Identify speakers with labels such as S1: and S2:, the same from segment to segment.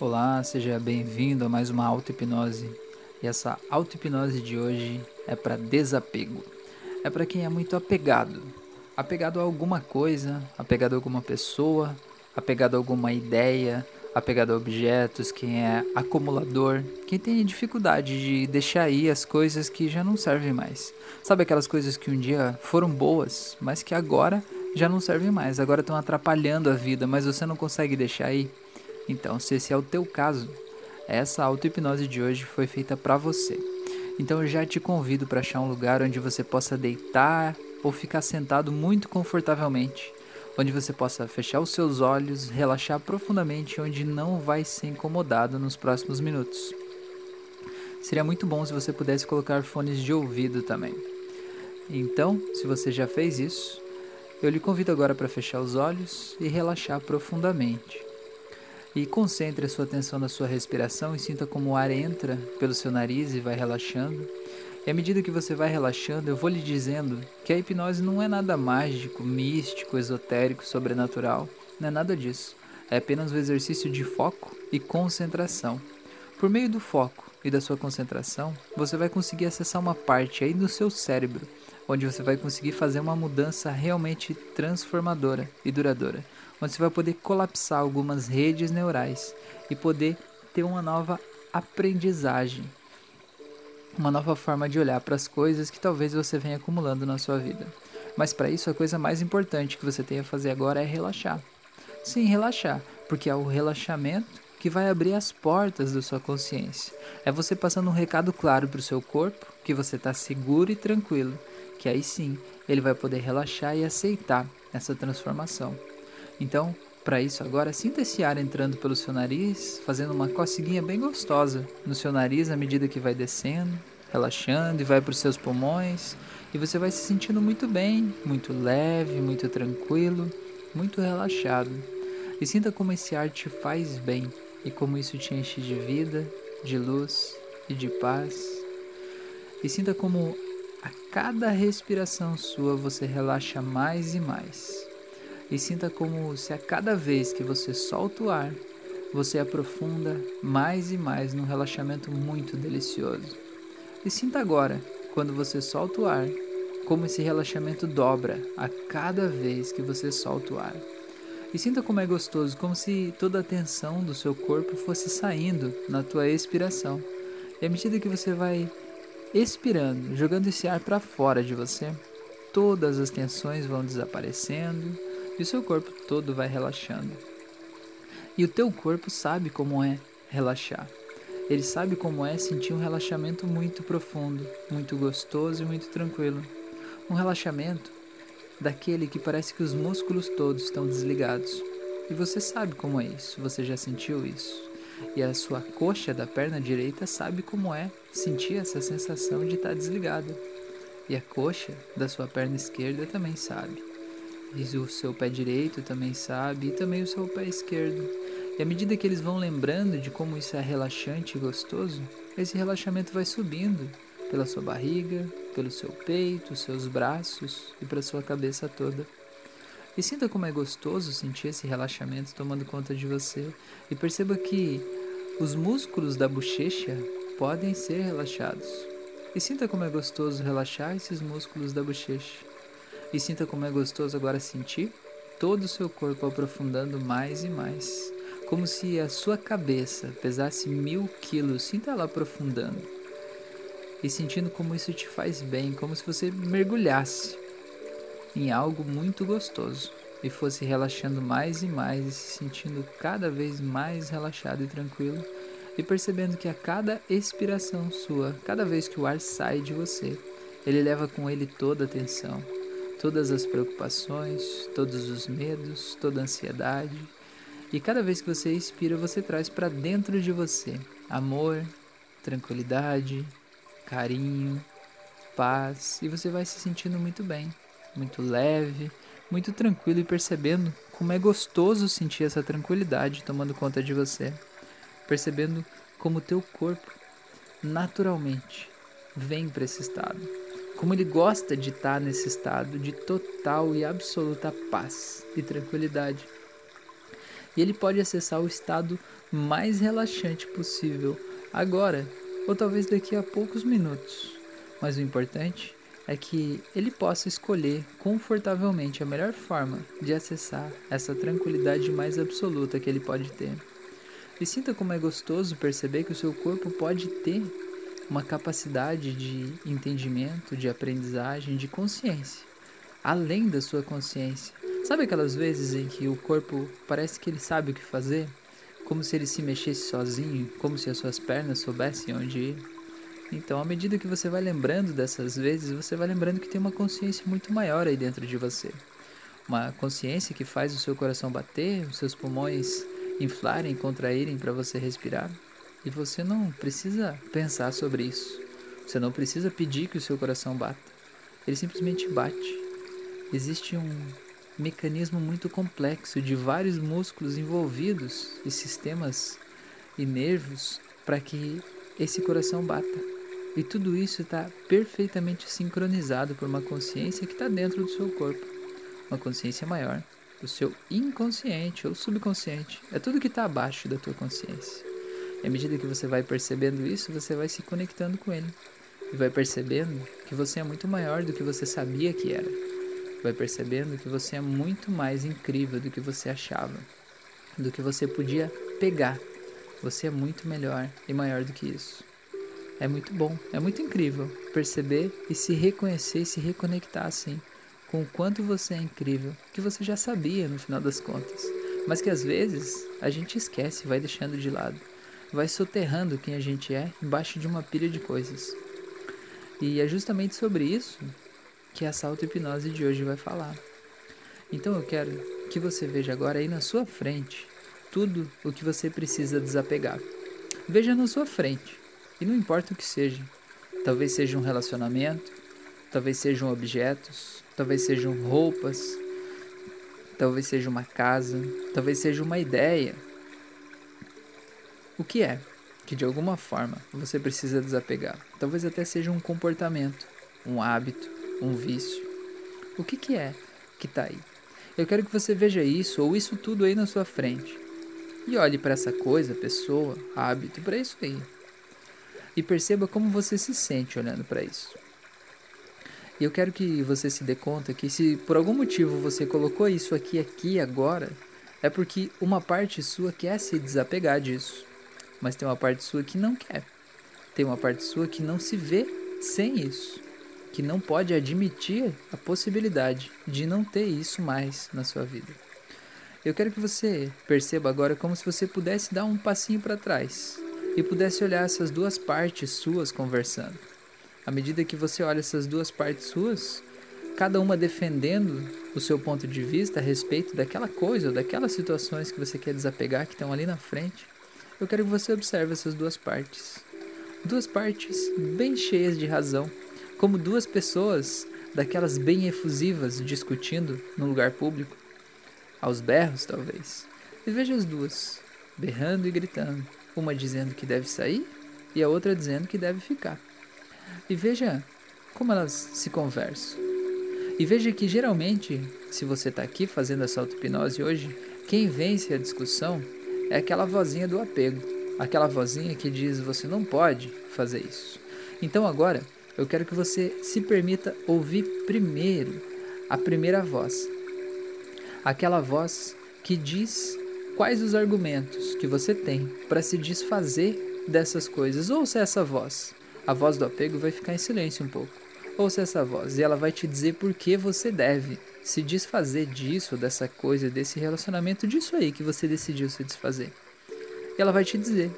S1: Olá, seja bem-vindo a mais uma auto-hipnose. E essa auto-hipnose de hoje é para desapego. É para quem é muito apegado. Apegado a alguma coisa, apegado a alguma pessoa, apegado a alguma ideia, apegado a objetos, quem é acumulador, quem tem dificuldade de deixar aí as coisas que já não servem mais. Sabe aquelas coisas que um dia foram boas, mas que agora já não servem mais, agora estão atrapalhando a vida, mas você não consegue deixar aí? Então, se esse é o teu caso, essa auto-hipnose de hoje foi feita para você. Então eu já te convido para achar um lugar onde você possa deitar ou ficar sentado muito confortavelmente, onde você possa fechar os seus olhos, relaxar profundamente, onde não vai ser incomodado nos próximos minutos. Seria muito bom se você pudesse colocar fones de ouvido também. Então, se você já fez isso, eu lhe convido agora para fechar os olhos e relaxar profundamente. E concentre a sua atenção na sua respiração e sinta como o ar entra pelo seu nariz e vai relaxando. E à medida que você vai relaxando, eu vou lhe dizendo que a hipnose não é nada mágico, místico, esotérico, sobrenatural. Não é nada disso. É apenas um exercício de foco e concentração. Por meio do foco e da sua concentração, você vai conseguir acessar uma parte aí no seu cérebro, onde você vai conseguir fazer uma mudança realmente transformadora e duradoura onde você vai poder colapsar algumas redes neurais e poder ter uma nova aprendizagem, uma nova forma de olhar para as coisas que talvez você venha acumulando na sua vida. Mas para isso, a coisa mais importante que você tem a fazer agora é relaxar. Sim, relaxar, porque é o relaxamento que vai abrir as portas da sua consciência. É você passando um recado claro para o seu corpo que você está seguro e tranquilo, que aí sim ele vai poder relaxar e aceitar essa transformação. Então, para isso agora, sinta esse ar entrando pelo seu nariz, fazendo uma coceguinha bem gostosa no seu nariz à medida que vai descendo, relaxando e vai para os seus pulmões, e você vai se sentindo muito bem, muito leve, muito tranquilo, muito relaxado. E sinta como esse ar te faz bem e como isso te enche de vida, de luz e de paz. E sinta como a cada respiração sua você relaxa mais e mais e sinta como se a cada vez que você solta o ar, você aprofunda mais e mais num relaxamento muito delicioso. E sinta agora, quando você solta o ar, como esse relaxamento dobra a cada vez que você solta o ar. E sinta como é gostoso, como se toda a tensão do seu corpo fosse saindo na tua expiração. E à medida que você vai expirando, jogando esse ar para fora de você, todas as tensões vão desaparecendo e o seu corpo todo vai relaxando. E o teu corpo sabe como é relaxar. Ele sabe como é sentir um relaxamento muito profundo, muito gostoso e muito tranquilo. Um relaxamento daquele que parece que os músculos todos estão desligados. E você sabe como é isso, você já sentiu isso. E a sua coxa da perna direita sabe como é sentir essa sensação de estar desligada. E a coxa da sua perna esquerda também sabe. E o seu pé direito também sabe, e também o seu pé esquerdo. E à medida que eles vão lembrando de como isso é relaxante e gostoso, esse relaxamento vai subindo pela sua barriga, pelo seu peito, seus braços e para sua cabeça toda. E sinta como é gostoso sentir esse relaxamento tomando conta de você. E perceba que os músculos da bochecha podem ser relaxados. E sinta como é gostoso relaxar esses músculos da bochecha. E sinta como é gostoso agora sentir todo o seu corpo aprofundando mais e mais. Como se a sua cabeça pesasse mil quilos, sinta ela aprofundando. E sentindo como isso te faz bem, como se você mergulhasse em algo muito gostoso e fosse relaxando mais e mais e se sentindo cada vez mais relaxado e tranquilo e percebendo que a cada expiração sua, cada vez que o ar sai de você, ele leva com ele toda a tensão, todas as preocupações, todos os medos, toda a ansiedade. E cada vez que você expira, você traz para dentro de você amor, tranquilidade, carinho, paz, e você vai se sentindo muito bem, muito leve, muito tranquilo e percebendo como é gostoso sentir essa tranquilidade tomando conta de você, percebendo como o teu corpo naturalmente vem para esse estado como ele gosta de estar nesse estado de total e absoluta paz e tranquilidade. e ele pode acessar o estado mais relaxante possível agora ou talvez daqui a poucos minutos. Mas o importante é que ele possa escolher confortavelmente a melhor forma de acessar essa tranquilidade mais absoluta que ele pode ter. E sinta como é gostoso perceber que o seu corpo pode ter uma capacidade de entendimento, de aprendizagem, de consciência, além da sua consciência. Sabe aquelas vezes em que o corpo parece que ele sabe o que fazer? Como se ele se mexesse sozinho, como se as suas pernas soubessem onde ir? Então, à medida que você vai lembrando dessas vezes, você vai lembrando que tem uma consciência muito maior aí dentro de você. Uma consciência que faz o seu coração bater, os seus pulmões inflarem, contraírem para você respirar. E você não precisa pensar sobre isso. Você não precisa pedir que o seu coração bata. Ele simplesmente bate. Existe um mecanismo muito complexo de vários músculos envolvidos e sistemas e nervos para que esse coração bata. E tudo isso está perfeitamente sincronizado por uma consciência que está dentro do seu corpo. Uma consciência maior, o seu inconsciente ou subconsciente. É tudo que está abaixo da tua consciência. E à medida que você vai percebendo isso, você vai se conectando com ele. E vai percebendo que você é muito maior do que você sabia que era. Vai percebendo que você é muito mais incrível do que você achava. Do que você podia pegar. Você é muito melhor e maior do que isso. É muito bom, é muito incrível perceber e se reconhecer e se reconectar assim com o quanto você é incrível, que você já sabia no final das contas, mas que às vezes a gente esquece, vai deixando de lado, vai soterrando quem a gente é embaixo de uma pilha de coisas. E é justamente sobre isso que essa auto-hipnose de hoje vai falar. Então eu quero que você veja agora aí na sua frente tudo o que você precisa desapegar. Veja na sua frente e não importa o que seja. Talvez seja um relacionamento, talvez sejam objetos, talvez sejam roupas, talvez seja uma casa, talvez seja uma ideia. O que é que de alguma forma você precisa desapegar? Talvez até seja um comportamento, um hábito, um vício. O que, que é que está aí? Eu quero que você veja isso ou isso tudo aí na sua frente. E olhe para essa coisa, pessoa, hábito, para isso aí e perceba como você se sente olhando para isso. E eu quero que você se dê conta que se por algum motivo você colocou isso aqui aqui agora, é porque uma parte sua quer se desapegar disso, mas tem uma parte sua que não quer. Tem uma parte sua que não se vê sem isso, que não pode admitir a possibilidade de não ter isso mais na sua vida. Eu quero que você perceba agora como se você pudesse dar um passinho para trás e pudesse olhar essas duas partes suas conversando. À medida que você olha essas duas partes suas, cada uma defendendo o seu ponto de vista a respeito daquela coisa ou daquelas situações que você quer desapegar que estão ali na frente, eu quero que você observe essas duas partes. Duas partes bem cheias de razão, como duas pessoas daquelas bem efusivas discutindo num lugar público, aos berros talvez. E veja as duas, berrando e gritando uma dizendo que deve sair e a outra dizendo que deve ficar. E veja como elas se conversam. E veja que geralmente, se você está aqui fazendo essa auto-hipnose hoje, quem vence a discussão é aquela vozinha do apego, aquela vozinha que diz você não pode fazer isso. Então agora eu quero que você se permita ouvir primeiro a primeira voz, aquela voz que diz quais os argumentos que você tem para se desfazer dessas coisas. Ouça essa voz. A voz do apego vai ficar em silêncio um pouco. Ouça essa voz e ela vai te dizer por que você deve se desfazer disso, dessa coisa, desse relacionamento, disso aí que você decidiu se desfazer. E ela vai te dizer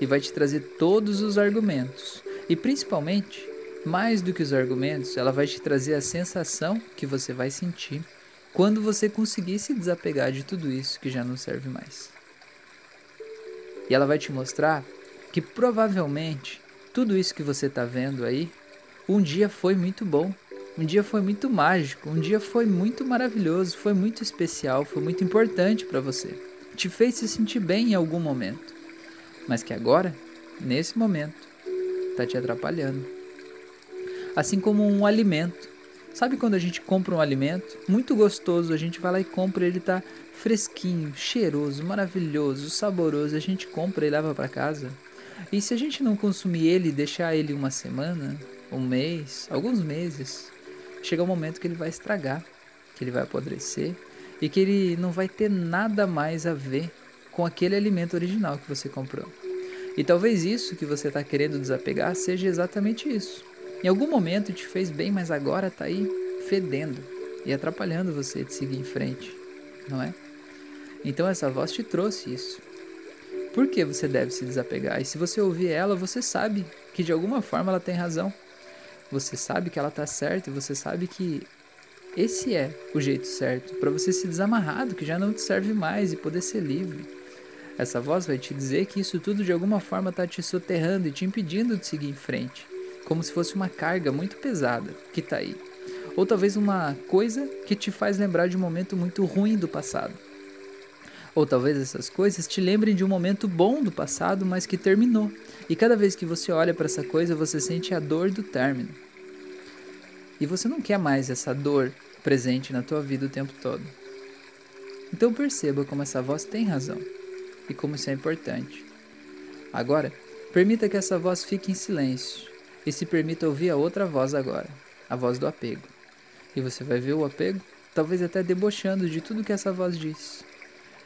S1: e vai te trazer todos os argumentos. E principalmente, mais do que os argumentos, ela vai te trazer a sensação que você vai sentir quando você conseguir se desapegar de tudo isso que já não serve mais. E ela vai te mostrar que provavelmente tudo isso que você está vendo aí, um dia foi muito bom, um dia foi muito mágico, um dia foi muito maravilhoso, foi muito especial, foi muito importante para você. Te fez se sentir bem em algum momento, mas que agora, nesse momento, está te atrapalhando. Assim como um alimento. Sabe quando a gente compra um alimento? Muito gostoso, a gente vai lá e compra, ele tá fresquinho, cheiroso, maravilhoso, saboroso, a gente compra e leva para casa. E se a gente não consumir ele e deixar ele uma semana, um mês, alguns meses, chega um momento que ele vai estragar, que ele vai apodrecer e que ele não vai ter nada mais a ver com aquele alimento original que você comprou. E talvez isso que você está querendo desapegar seja exatamente isso. Em algum momento te fez bem, mas agora está aí fedendo e atrapalhando você de seguir em frente, não é? Então essa voz te trouxe isso. Por que você deve se desapegar? E se você ouvir ela, você sabe que de alguma forma ela tem razão. Você sabe que ela está certa e você sabe que esse é o jeito certo para você se desamarrar do que já não te serve mais e poder ser livre. Essa voz vai te dizer que isso tudo de alguma forma está te soterrando e te impedindo de seguir em frente, como se fosse uma carga muito pesada que está aí. Ou talvez uma coisa que te faz lembrar de um momento muito ruim do passado. Ou talvez essas coisas te lembrem de um momento bom do passado, mas que terminou. E cada vez que você olha para essa coisa, você sente a dor do término. E você não quer mais essa dor presente na tua vida o tempo todo. Então perceba como essa voz tem razão e como isso é importante. Agora, permita que essa voz fique em silêncio e se permita ouvir a outra voz agora, a voz do apego. E você vai ver o apego, talvez até debochando de tudo que essa voz diz.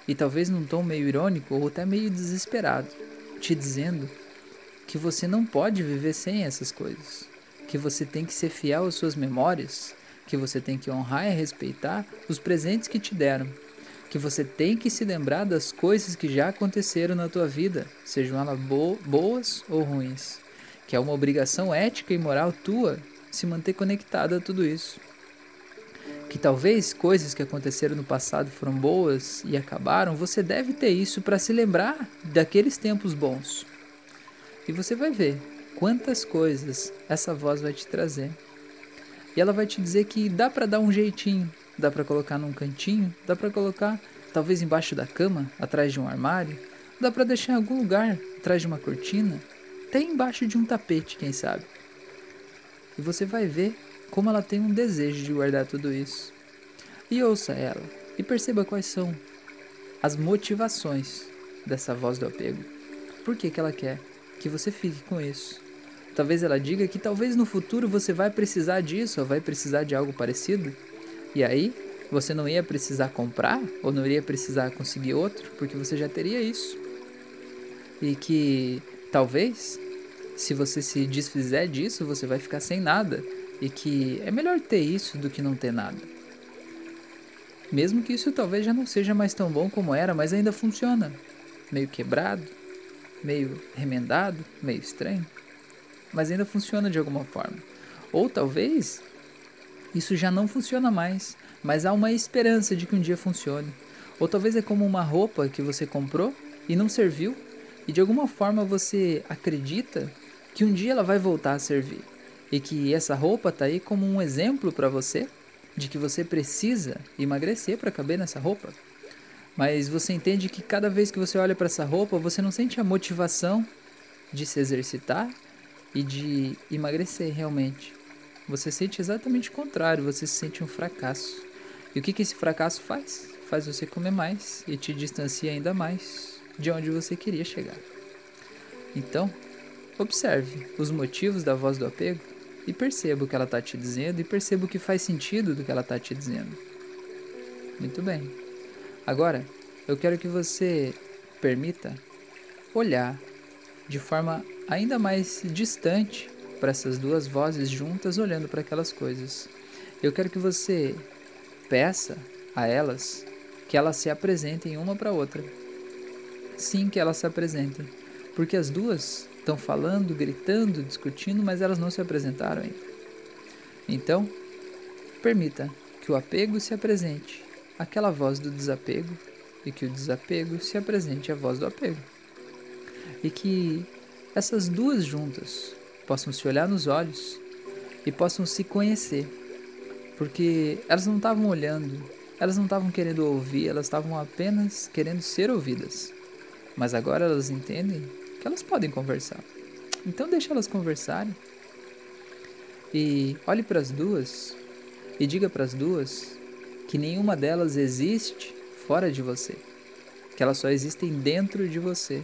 S1: E talvez num tom meio irônico ou até meio desesperado, te dizendo que você não pode viver sem essas coisas, que você tem que ser fiel às suas memórias, que você tem que honrar e respeitar os presentes que te deram, que você tem que se lembrar das coisas que já aconteceram na tua vida, sejam elas bo boas ou ruins, que é uma obrigação ética e moral tua se manter conectado a tudo isso. Que talvez coisas que aconteceram no passado foram boas e acabaram, você deve ter isso para se lembrar daqueles tempos bons. E você vai ver quantas coisas essa voz vai te trazer. E ela vai te dizer que dá para dar um jeitinho, dá para colocar num cantinho, dá para colocar talvez embaixo da cama, atrás de um armário, dá para deixar em algum lugar, atrás de uma cortina, até embaixo de um tapete, quem sabe. E você vai ver como ela tem um desejo de guardar tudo isso. E ouça ela e perceba quais são as motivações dessa voz do apego. Por que, que ela quer que você fique com isso? Talvez ela diga que talvez no futuro você vai precisar disso ou vai precisar de algo parecido. E aí, você não ia precisar comprar ou não iria precisar conseguir outro, porque você já teria isso. E que talvez, se você se desfizer disso, você vai ficar sem nada. E que é melhor ter isso do que não ter nada. Mesmo que isso talvez já não seja mais tão bom como era, mas ainda funciona. Meio quebrado, meio remendado, meio estranho. Mas ainda funciona de alguma forma. Ou talvez isso já não funciona mais, mas há uma esperança de que um dia funcione. Ou talvez é como uma roupa que você comprou e não serviu, e de alguma forma você acredita que um dia ela vai voltar a servir. E que essa roupa está aí como um exemplo para você de que você precisa emagrecer para caber nessa roupa. Mas você entende que cada vez que você olha para essa roupa, você não sente a motivação de se exercitar e de emagrecer realmente. Você sente exatamente o contrário, você se sente um fracasso. E o que, que esse fracasso faz? Faz você comer mais e te distancia ainda mais de onde você queria chegar. Então, observe os motivos da voz do apego e perceba o que ela está te dizendo e perceba o que faz sentido do que ela está te dizendo. Muito bem. Agora, eu quero que você permita olhar de forma ainda mais distante para essas duas vozes juntas olhando para aquelas coisas. Eu quero que você peça a elas que elas se apresentem uma para outra. Sim, que elas se apresentem, porque as duas estão falando, gritando, discutindo, mas elas não se apresentaram ainda. Então, permita que o apego se apresente, aquela voz do desapego, e que o desapego se apresente a voz do apego. E que essas duas juntas possam se olhar nos olhos e possam se conhecer. Porque elas não estavam olhando, elas não estavam querendo ouvir, elas estavam apenas querendo ser ouvidas. Mas agora elas entendem que elas podem conversar. Então deixa elas conversarem. E olhe para as duas e diga para as duas que nenhuma delas existe fora de você, que elas só existem dentro de você.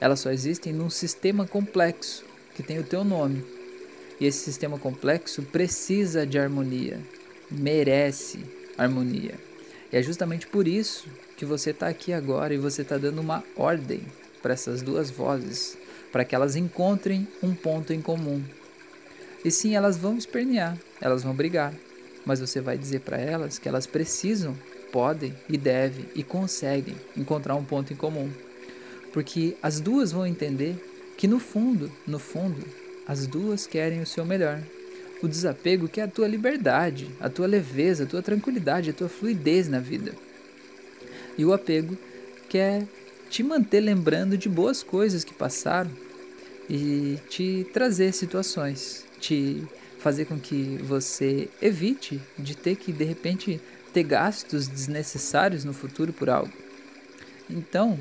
S1: Elas só existem num sistema complexo que tem o teu nome. E esse sistema complexo precisa de harmonia, merece harmonia. E é justamente por isso que você está aqui agora e você está dando uma ordem para essas duas vozes, para que elas encontrem um ponto em comum. E sim, elas vão espernear, elas vão brigar, mas você vai dizer para elas que elas precisam, podem e devem e conseguem encontrar um ponto em comum. Porque as duas vão entender que no fundo, no fundo, as duas querem o seu melhor. O desapego quer a tua liberdade, a tua leveza, a tua tranquilidade, a tua fluidez na vida. E o apego quer te manter lembrando de boas coisas que passaram e te trazer situações, te fazer com que você evite de ter que de repente ter gastos desnecessários no futuro por algo. Então,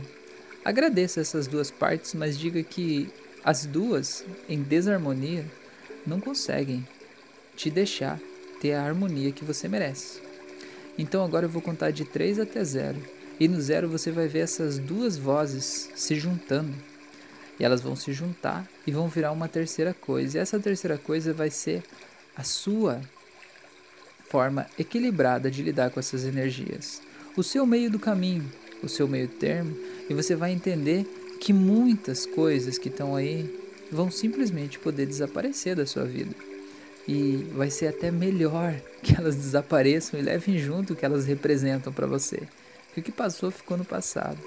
S1: agradeça essas duas partes, mas diga que as duas, em desarmonia, não conseguem te deixar ter a harmonia que você merece. Então agora eu vou contar de 3 até 0. E no zero você vai ver essas duas vozes se juntando. E elas vão se juntar e vão virar uma terceira coisa. E essa terceira coisa vai ser a sua forma equilibrada de lidar com essas energias. O seu meio do caminho, o seu meio termo, e você vai entender que muitas coisas que estão aí vão simplesmente poder desaparecer da sua vida. E vai ser até melhor que elas desapareçam e levem junto o que elas representam para você. Que o que passou ficou no passado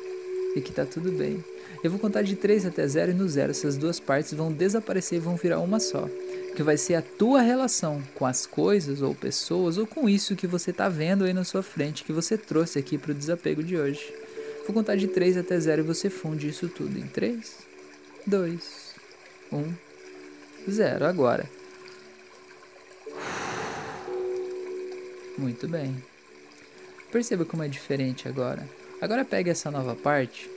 S1: e que tá tudo bem. Eu vou contar de 3 até 0 e no 0 essas duas partes vão desaparecer e vão virar uma só. Que vai ser a tua relação com as coisas ou pessoas ou com isso que você tá vendo aí na sua frente que você trouxe aqui para o desapego de hoje. Vou contar de 3 até 0 e você funde isso tudo em 3, 2, 1, 0. Agora. Muito bem. Perceba como é diferente agora. Agora pegue essa nova parte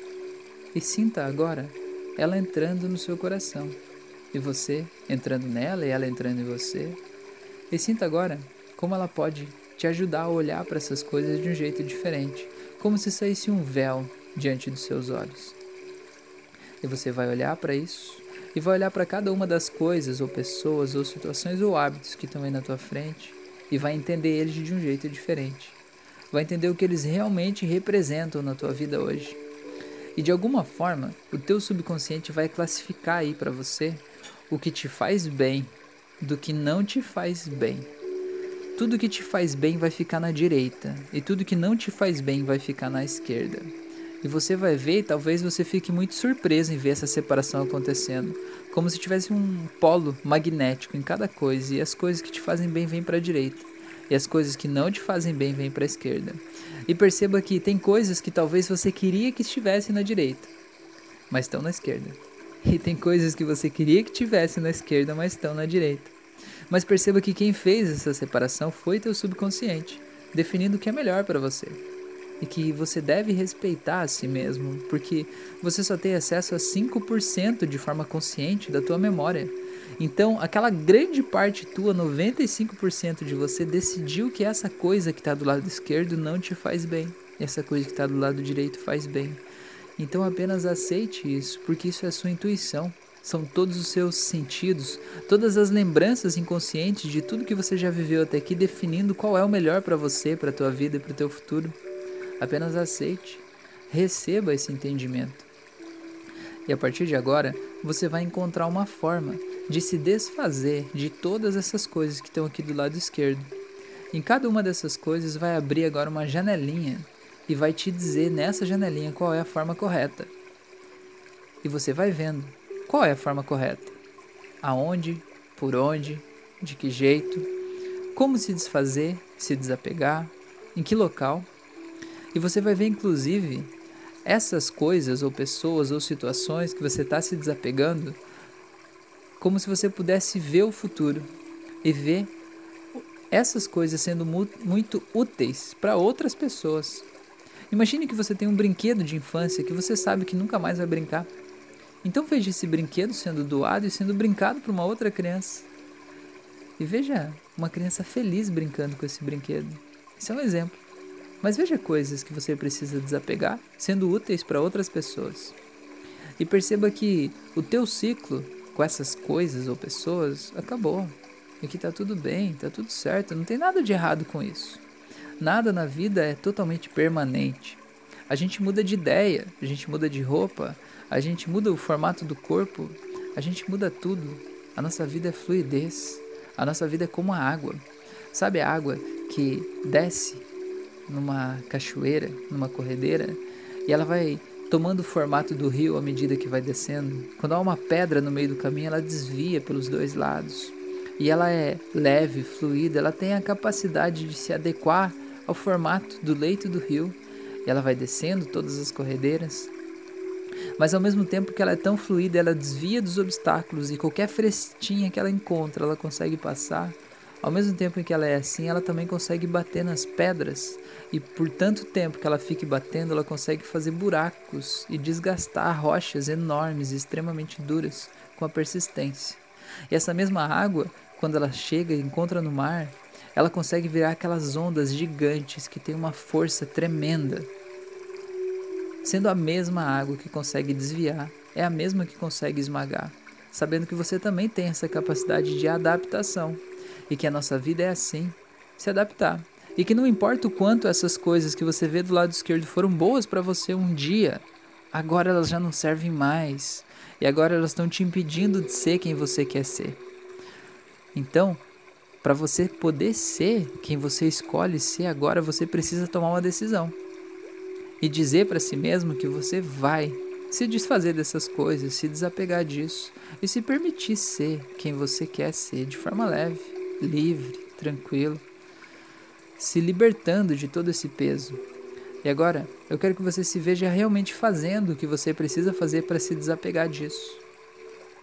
S1: e sinta agora ela entrando no seu coração. E você entrando nela e ela entrando em você. E sinta agora como ela pode te ajudar a olhar para essas coisas de um jeito diferente, como se saísse um véu diante dos seus olhos. E você vai olhar para isso e vai olhar para cada uma das coisas ou pessoas ou situações ou hábitos que estão aí na tua frente e vai entender eles de um jeito diferente vai entender o que eles realmente representam na tua vida hoje. E de alguma forma, o teu subconsciente vai classificar aí para você o que te faz bem do que não te faz bem. Tudo que te faz bem vai ficar na direita e tudo que não te faz bem vai ficar na esquerda. E você vai ver, e talvez você fique muito surpreso em ver essa separação acontecendo, como se tivesse um polo magnético em cada coisa e as coisas que te fazem bem vêm para a direita e as coisas que não te fazem bem vêm para a esquerda. E perceba que tem coisas que talvez você queria que estivessem na direita, mas estão na esquerda. E tem coisas que você queria que tivesse na esquerda, mas estão na direita. Mas perceba que quem fez essa separação foi teu subconsciente, definindo o que é melhor para você. E que você deve respeitar a si mesmo, porque você só tem acesso a 5% de forma consciente da tua memória. Então, aquela grande parte tua, 95% de você, decidiu que essa coisa que está do lado esquerdo não te faz bem. Essa coisa que está do lado direito faz bem. Então, apenas aceite isso, porque isso é sua intuição. São todos os seus sentidos, todas as lembranças inconscientes de tudo que você já viveu até aqui, definindo qual é o melhor para você, para tua vida e para o teu futuro. Apenas aceite, receba esse entendimento. E a partir de agora, você vai encontrar uma forma de se desfazer de todas essas coisas que estão aqui do lado esquerdo. Em cada uma dessas coisas vai abrir agora uma janelinha e vai te dizer nessa janelinha qual é a forma correta. E você vai vendo qual é a forma correta. Aonde, por onde, de que jeito, como se desfazer, se desapegar, em que local. E você vai ver inclusive essas coisas ou pessoas ou situações que você está se desapegando como se você pudesse ver o futuro e ver essas coisas sendo mu muito úteis para outras pessoas. Imagine que você tem um brinquedo de infância que você sabe que nunca mais vai brincar. Então veja esse brinquedo sendo doado e sendo brincado por uma outra criança. E veja uma criança feliz brincando com esse brinquedo. Isso é um exemplo. Mas veja coisas que você precisa desapegar, sendo úteis para outras pessoas. E perceba que o teu ciclo com essas coisas ou pessoas acabou. E que tá tudo bem, tá tudo certo, não tem nada de errado com isso. Nada na vida é totalmente permanente. A gente muda de ideia, a gente muda de roupa, a gente muda o formato do corpo, a gente muda tudo. A nossa vida é fluidez. A nossa vida é como a água. Sabe a água que desce numa cachoeira, numa corredeira, e ela vai tomando o formato do rio à medida que vai descendo. Quando há uma pedra no meio do caminho, ela desvia pelos dois lados. E ela é leve, fluida, ela tem a capacidade de se adequar ao formato do leito do rio. E ela vai descendo todas as corredeiras mas ao mesmo tempo que ela é tão fluida, ela desvia dos obstáculos e qualquer frestinha que ela encontra, ela consegue passar. Ao mesmo tempo em que ela é assim, ela também consegue bater nas pedras. E por tanto tempo que ela fique batendo, ela consegue fazer buracos e desgastar rochas enormes e extremamente duras com a persistência. E essa mesma água, quando ela chega e encontra no mar, ela consegue virar aquelas ondas gigantes que têm uma força tremenda sendo a mesma água que consegue desviar, é a mesma que consegue esmagar, sabendo que você também tem essa capacidade de adaptação e que a nossa vida é assim, se adaptar. E que não importa o quanto essas coisas que você vê do lado esquerdo foram boas para você um dia, agora elas já não servem mais. E agora elas estão te impedindo de ser quem você quer ser. Então, para você poder ser quem você escolhe ser, agora você precisa tomar uma decisão e dizer para si mesmo que você vai se desfazer dessas coisas, se desapegar disso e se permitir ser quem você quer ser de forma leve, livre, tranquilo, se libertando de todo esse peso. E agora, eu quero que você se veja realmente fazendo o que você precisa fazer para se desapegar disso.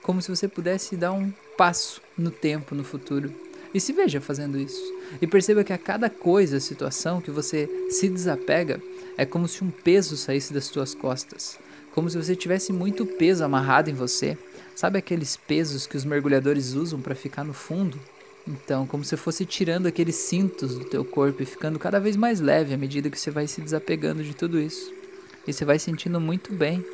S1: Como se você pudesse dar um passo no tempo, no futuro. E se veja fazendo isso. E perceba que a cada coisa, situação que você se desapega, é como se um peso saísse das suas costas, como se você tivesse muito peso amarrado em você. Sabe aqueles pesos que os mergulhadores usam para ficar no fundo? Então, como se fosse tirando aqueles cintos do teu corpo e ficando cada vez mais leve à medida que você vai se desapegando de tudo isso. E você vai sentindo muito bem,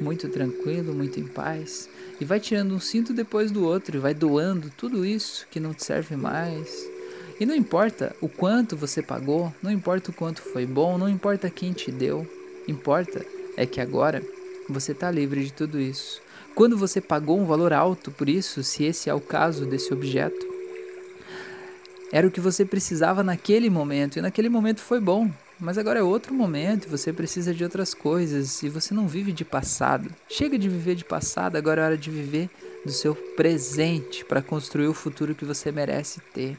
S1: muito tranquilo, muito em paz. E vai tirando um cinto depois do outro e vai doando tudo isso que não te serve mais e não importa o quanto você pagou, não importa o quanto foi bom, não importa quem te deu, importa é que agora você está livre de tudo isso. Quando você pagou um valor alto por isso, se esse é o caso desse objeto, era o que você precisava naquele momento, e naquele momento foi bom, mas agora é outro momento, você precisa de outras coisas e você não vive de passado. Chega de viver de passado, agora é hora de viver do seu presente para construir o futuro que você merece ter.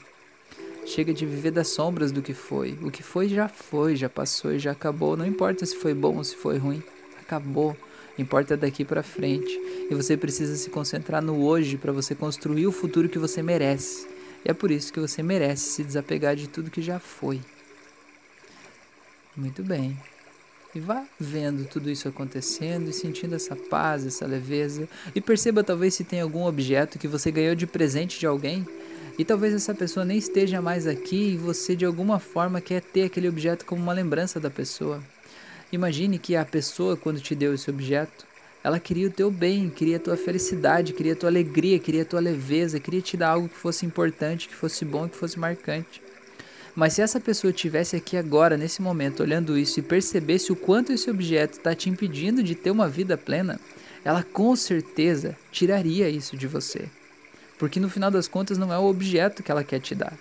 S1: Chega de viver das sombras do que foi. O que foi já foi, já passou e já acabou. Não importa se foi bom ou se foi ruim. Acabou. Importa daqui para frente. E você precisa se concentrar no hoje para você construir o futuro que você merece. E é por isso que você merece se desapegar de tudo que já foi. Muito bem. E vá vendo tudo isso acontecendo e sentindo essa paz, essa leveza. E perceba talvez se tem algum objeto que você ganhou de presente de alguém e talvez essa pessoa nem esteja mais aqui e você de alguma forma quer ter aquele objeto como uma lembrança da pessoa. Imagine que a pessoa, quando te deu esse objeto, ela queria o teu bem, queria a tua felicidade, queria a tua alegria, queria a tua leveza, queria te dar algo que fosse importante, que fosse bom, que fosse marcante. Mas se essa pessoa estivesse aqui agora, nesse momento, olhando isso e percebesse o quanto esse objeto está te impedindo de ter uma vida plena, ela com certeza tiraria isso de você. Porque no final das contas não é o objeto que ela quer te dar.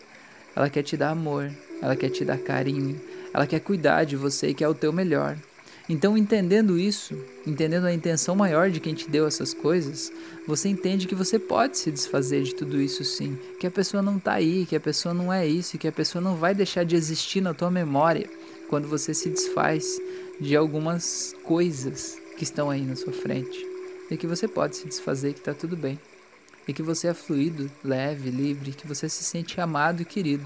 S1: Ela quer te dar amor, ela quer te dar carinho, ela quer cuidar de você e quer o teu melhor. Então, entendendo isso, entendendo a intenção maior de quem te deu essas coisas, você entende que você pode se desfazer de tudo isso sim, que a pessoa não está aí, que a pessoa não é isso, que a pessoa não vai deixar de existir na tua memória quando você se desfaz de algumas coisas que estão aí na sua frente. E que você pode se desfazer, que está tudo bem e que você é fluido, leve, livre, que você se sente amado e querido,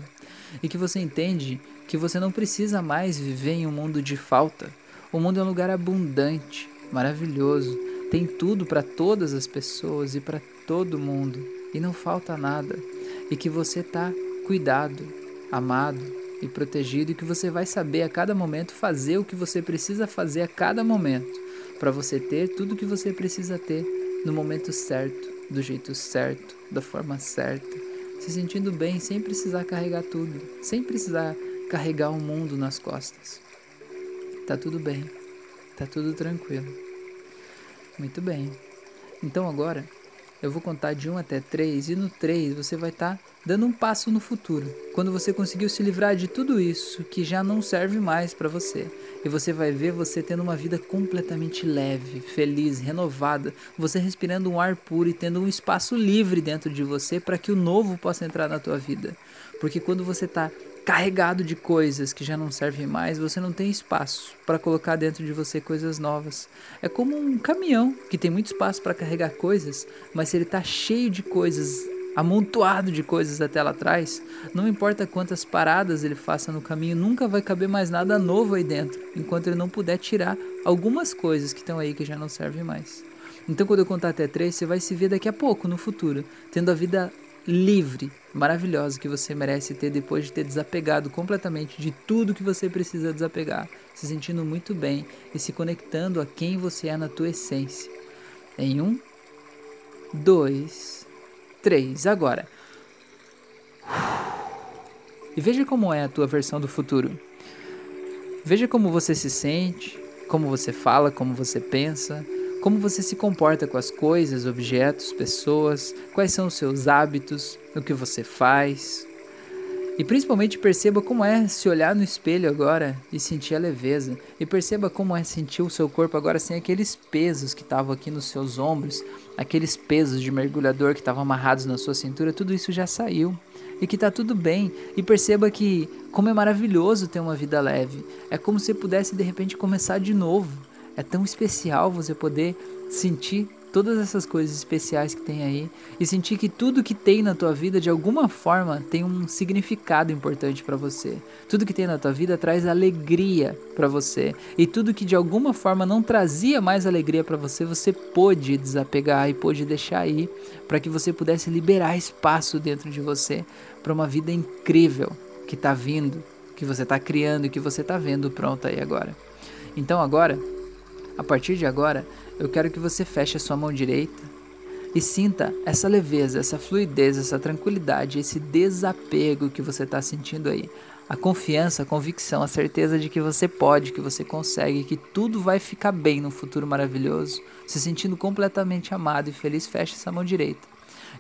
S1: e que você entende que você não precisa mais viver em um mundo de falta. O mundo é um lugar abundante, maravilhoso, tem tudo para todas as pessoas e para todo mundo, e não falta nada, e que você está cuidado, amado, e protegido. E que você vai saber a cada momento fazer o que você precisa fazer a cada momento. Para você ter tudo o que você precisa ter no momento certo, do jeito certo, da forma certa, se sentindo bem sem precisar carregar tudo, sem precisar carregar o mundo nas costas. Tá tudo bem, tá tudo tranquilo. Muito bem. Então agora eu vou contar de 1 até 3 e no 3 você vai estar tá dando um passo no futuro, quando você conseguiu se livrar de tudo isso que já não serve mais para você. E você vai ver você tendo uma vida completamente leve, feliz, renovada, você respirando um ar puro e tendo um espaço livre dentro de você para que o novo possa entrar na tua vida. Porque quando você está carregado de coisas que já não servem mais, você não tem espaço para colocar dentro de você coisas novas. É como um caminhão que tem muito espaço para carregar coisas, mas se ele está cheio de coisas, amontoado de coisas até lá atrás, não importa quantas paradas ele faça no caminho, nunca vai caber mais nada novo aí dentro, enquanto ele não puder tirar algumas coisas que estão aí que já não servem mais. Então, quando eu contar até três, você vai se ver daqui a pouco, no futuro, tendo a vida livre, maravilhosa que você merece ter depois de ter desapegado completamente de tudo que você precisa desapegar, se sentindo muito bem e se conectando a quem você é na tua essência. Em um, dois, três, agora. E veja como é a tua versão do futuro. Veja como você se sente, como você fala, como você pensa como você se comporta com as coisas, objetos, pessoas, quais são os seus hábitos, o que você faz. E principalmente perceba como é se olhar no espelho agora e sentir a leveza. E perceba como é sentir o seu corpo agora sem aqueles pesos que estavam aqui nos seus ombros, aqueles pesos de mergulhador que estavam amarrados na sua cintura, tudo isso já saiu. E que tá tudo bem. E perceba que como é maravilhoso ter uma vida leve. É como se pudesse de repente começar de novo é tão especial você poder sentir todas essas coisas especiais que tem aí e sentir que tudo que tem na tua vida de alguma forma tem um significado importante para você. Tudo que tem na tua vida traz alegria para você e tudo que de alguma forma não trazia mais alegria para você, você pôde desapegar e pôde deixar aí para que você pudesse liberar espaço dentro de você para uma vida incrível que está vindo, que você está criando e que você está vendo pronta aí agora. Então agora a partir de agora, eu quero que você feche a sua mão direita e sinta essa leveza, essa fluidez, essa tranquilidade, esse desapego que você está sentindo aí. A confiança, a convicção, a certeza de que você pode, que você consegue, que tudo vai ficar bem no futuro maravilhoso. Se sentindo completamente amado e feliz, feche essa mão direita.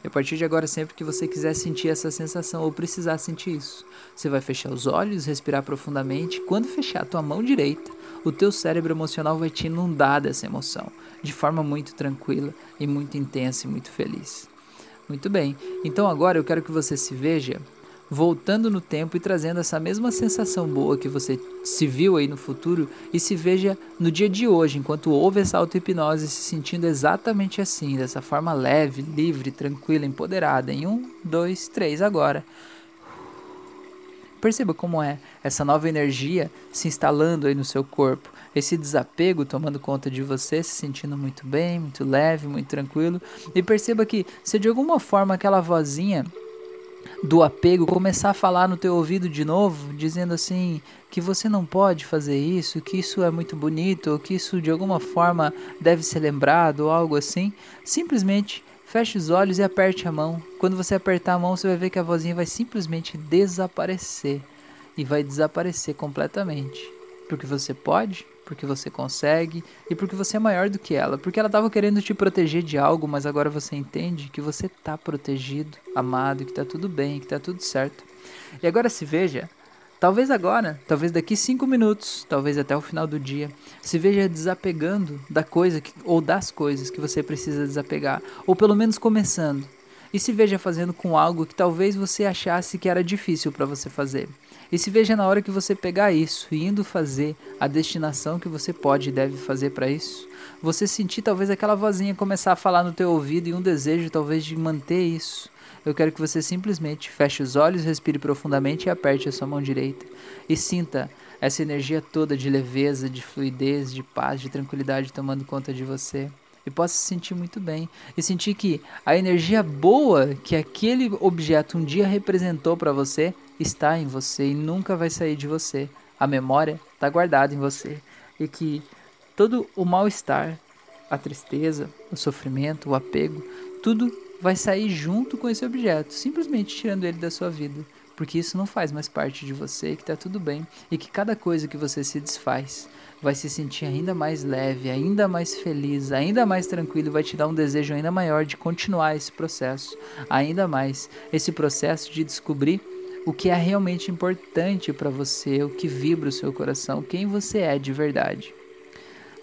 S1: E a partir de agora, sempre que você quiser sentir essa sensação ou precisar sentir isso, você vai fechar os olhos, respirar profundamente. Quando fechar a tua mão direita, o teu cérebro emocional vai te inundar dessa emoção, de forma muito tranquila e muito intensa e muito feliz. Muito bem, então agora eu quero que você se veja voltando no tempo e trazendo essa mesma sensação boa que você se viu aí no futuro e se veja no dia de hoje, enquanto ouve essa auto-hipnose, se sentindo exatamente assim, dessa forma leve, livre, tranquila, empoderada. Em um, dois, três, agora. Perceba como é essa nova energia se instalando aí no seu corpo, esse desapego tomando conta de você, se sentindo muito bem, muito leve, muito tranquilo. E perceba que se de alguma forma aquela vozinha do apego começar a falar no teu ouvido de novo, dizendo assim que você não pode fazer isso, que isso é muito bonito, ou que isso de alguma forma deve ser lembrado, ou algo assim, simplesmente feche os olhos e aperte a mão. Quando você apertar a mão, você vai ver que a vozinha vai simplesmente desaparecer e vai desaparecer completamente, porque você pode porque você consegue e porque você é maior do que ela. Porque ela estava querendo te proteger de algo, mas agora você entende que você está protegido, amado, que está tudo bem, que está tudo certo. E agora se veja, talvez agora, talvez daqui cinco minutos, talvez até o final do dia, se veja desapegando da coisa que, ou das coisas que você precisa desapegar, ou pelo menos começando. E se veja fazendo com algo que talvez você achasse que era difícil para você fazer. E se veja na hora que você pegar isso e indo fazer a destinação que você pode e deve fazer para isso, você sentir talvez aquela vozinha começar a falar no teu ouvido e um desejo talvez de manter isso. Eu quero que você simplesmente feche os olhos, respire profundamente e aperte a sua mão direita e sinta essa energia toda de leveza, de fluidez, de paz, de tranquilidade tomando conta de você e possa se sentir muito bem e sentir que a energia boa que aquele objeto um dia representou para você está em você e nunca vai sair de você. A memória está guardada em você. E que todo o mal-estar, a tristeza, o sofrimento, o apego, tudo vai sair junto com esse objeto, simplesmente tirando ele da sua vida porque isso não faz mais parte de você, que está tudo bem e que cada coisa que você se desfaz vai se sentir ainda mais leve, ainda mais feliz, ainda mais tranquilo, vai te dar um desejo ainda maior de continuar esse processo, ainda mais esse processo de descobrir o que é realmente importante para você, o que vibra o seu coração, quem você é de verdade.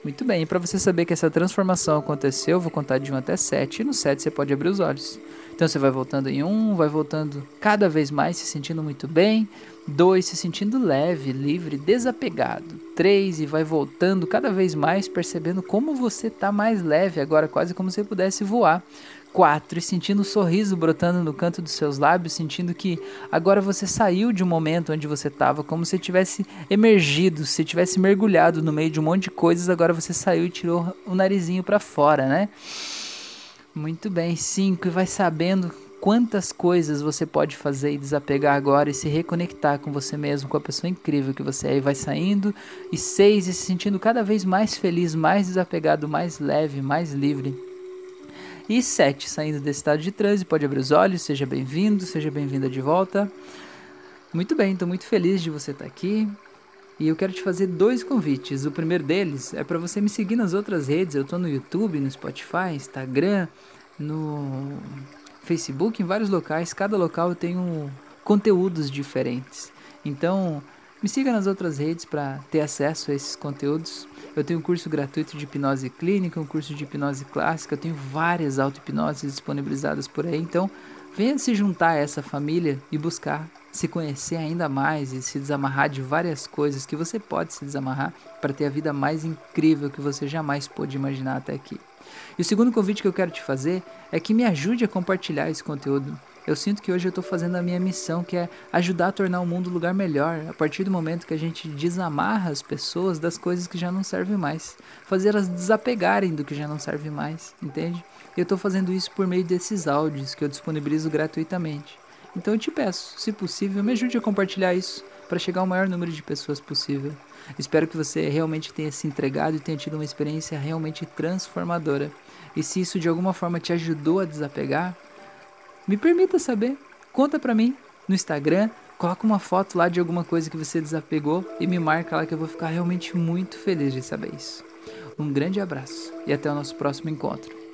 S1: Muito bem, para você saber que essa transformação aconteceu, eu vou contar de 1 até 7, e no 7 você pode abrir os olhos. Então você vai voltando em 1, vai voltando cada vez mais se sentindo muito bem, 2 se sentindo leve, livre, desapegado, 3 e vai voltando cada vez mais percebendo como você está mais leve agora, quase como se pudesse voar. 4 e sentindo um sorriso brotando no canto dos seus lábios, sentindo que agora você saiu de um momento onde você estava, como se tivesse emergido, se tivesse mergulhado no meio de um monte de coisas, agora você saiu e tirou o narizinho para fora, né? Muito bem, 5 e vai sabendo quantas coisas você pode fazer e desapegar agora e se reconectar com você mesmo, com a pessoa incrível que você é e vai saindo. E seis, e se sentindo cada vez mais feliz, mais desapegado, mais leve, mais livre. E 7, saindo desse estado de transe, pode abrir os olhos, seja bem-vindo, seja bem-vinda de volta. Muito bem, estou muito feliz de você estar tá aqui. E eu quero te fazer dois convites. O primeiro deles é para você me seguir nas outras redes. Eu estou no YouTube, no Spotify, Instagram, no Facebook, em vários locais. Cada local eu tenho conteúdos diferentes. Então, me siga nas outras redes para ter acesso a esses conteúdos. Eu tenho um curso gratuito de hipnose clínica, um curso de hipnose clássica, eu tenho várias auto-hipnoses disponibilizadas por aí. Então, venha se juntar a essa família e buscar se conhecer ainda mais e se desamarrar de várias coisas que você pode se desamarrar para ter a vida mais incrível que você jamais pôde imaginar até aqui. E o segundo convite que eu quero te fazer é que me ajude a compartilhar esse conteúdo. Eu sinto que hoje eu estou fazendo a minha missão, que é ajudar a tornar o mundo um lugar melhor, a partir do momento que a gente desamarra as pessoas das coisas que já não servem mais, fazer elas desapegarem do que já não serve mais, entende? Eu estou fazendo isso por meio desses áudios que eu disponibilizo gratuitamente. Então eu te peço, se possível, me ajude a compartilhar isso para chegar ao maior número de pessoas possível. Espero que você realmente tenha se entregado e tenha tido uma experiência realmente transformadora. E se isso de alguma forma te ajudou a desapegar, me permita saber. Conta pra mim no Instagram, coloca uma foto lá de alguma coisa que você desapegou e me marca lá que eu vou ficar realmente muito feliz de saber isso. Um grande abraço e até o nosso próximo encontro.